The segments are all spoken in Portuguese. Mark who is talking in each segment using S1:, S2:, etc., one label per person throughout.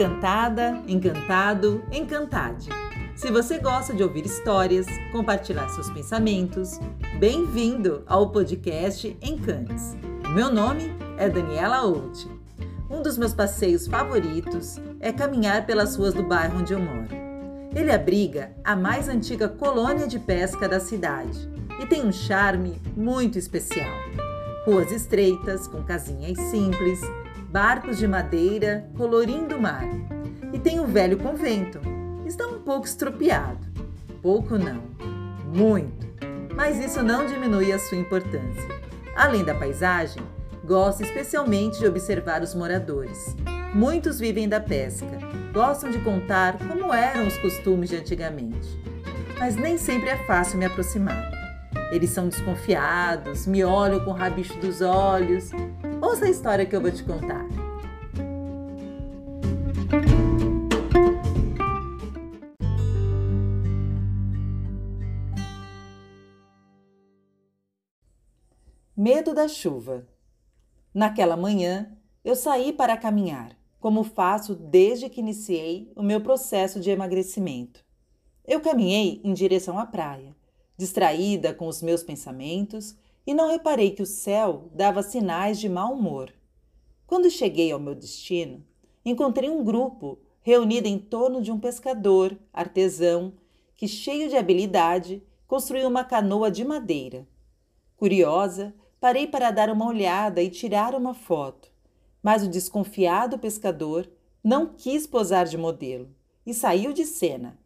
S1: Encantada, encantado, encantade. Se você gosta de ouvir histórias, compartilhar seus pensamentos, bem-vindo ao podcast Encantes. Meu nome é Daniela Out. Um dos meus passeios favoritos é caminhar pelas ruas do bairro onde eu moro. Ele abriga a mais antiga colônia de pesca da cidade e tem um charme muito especial. Ruas estreitas, com casinhas simples, barcos de madeira colorindo o mar. E tem o velho convento. Está um pouco estropiado. Pouco não, muito. Mas isso não diminui a sua importância. Além da paisagem, gosto especialmente de observar os moradores. Muitos vivem da pesca, gostam de contar como eram os costumes de antigamente. Mas nem sempre é fácil me aproximar. Eles são desconfiados, me olham com o rabicho dos olhos. Ouça a história que eu vou te contar. Medo da chuva. Naquela manhã, eu saí para caminhar, como faço desde que iniciei o meu processo de emagrecimento. Eu caminhei em direção à praia distraída com os meus pensamentos, e não reparei que o céu dava sinais de mau humor. Quando cheguei ao meu destino, encontrei um grupo reunido em torno de um pescador artesão que, cheio de habilidade, construiu uma canoa de madeira. Curiosa, parei para dar uma olhada e tirar uma foto, mas o desconfiado pescador não quis posar de modelo e saiu de cena.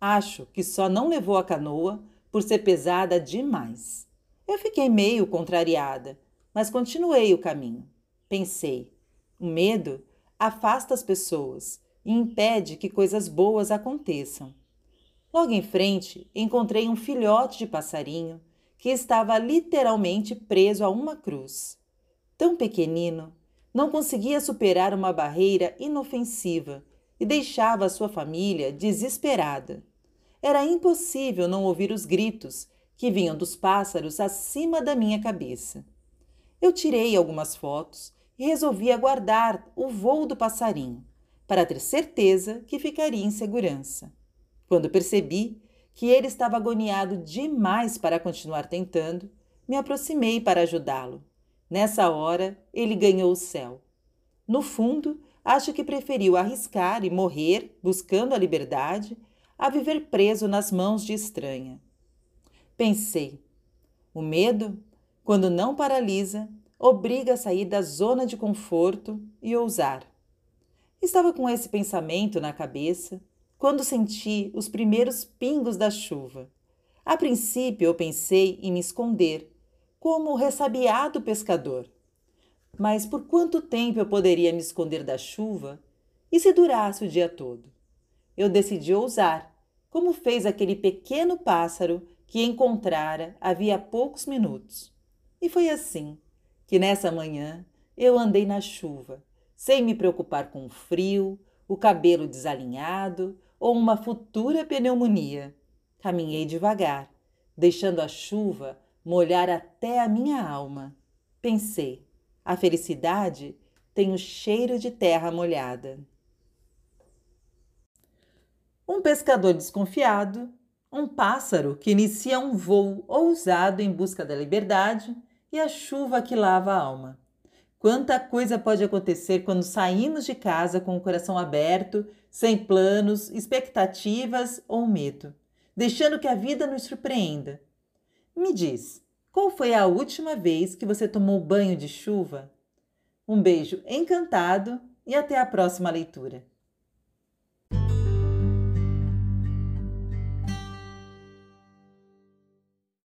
S1: Acho que só não levou a canoa por ser pesada demais. Eu fiquei meio contrariada, mas continuei o caminho. Pensei: o medo afasta as pessoas e impede que coisas boas aconteçam. Logo em frente, encontrei um filhote de passarinho que estava literalmente preso a uma cruz. Tão pequenino, não conseguia superar uma barreira inofensiva e deixava sua família desesperada. Era impossível não ouvir os gritos que vinham dos pássaros acima da minha cabeça. Eu tirei algumas fotos e resolvi aguardar o voo do passarinho, para ter certeza que ficaria em segurança. Quando percebi que ele estava agoniado demais para continuar tentando, me aproximei para ajudá-lo. Nessa hora, ele ganhou o céu. No fundo, acho que preferiu arriscar e morrer buscando a liberdade a viver preso nas mãos de estranha. Pensei: o medo, quando não paralisa, obriga a sair da zona de conforto e ousar. Estava com esse pensamento na cabeça quando senti os primeiros pingos da chuva. A princípio eu pensei em me esconder, como o ressabiado pescador. Mas por quanto tempo eu poderia me esconder da chuva? E se durasse o dia todo? Eu decidi ousar como fez aquele pequeno pássaro que encontrara havia poucos minutos. E foi assim que nessa manhã eu andei na chuva, sem me preocupar com o frio, o cabelo desalinhado ou uma futura pneumonia. Caminhei devagar, deixando a chuva molhar até a minha alma. Pensei, a felicidade tem o cheiro de terra molhada um pescador desconfiado, um pássaro que inicia um voo ousado em busca da liberdade e a chuva que lava a alma. Quanta coisa pode acontecer quando saímos de casa com o coração aberto, sem planos, expectativas ou medo, deixando que a vida nos surpreenda. Me diz, qual foi a última vez que você tomou banho de chuva? Um beijo encantado e até a próxima leitura.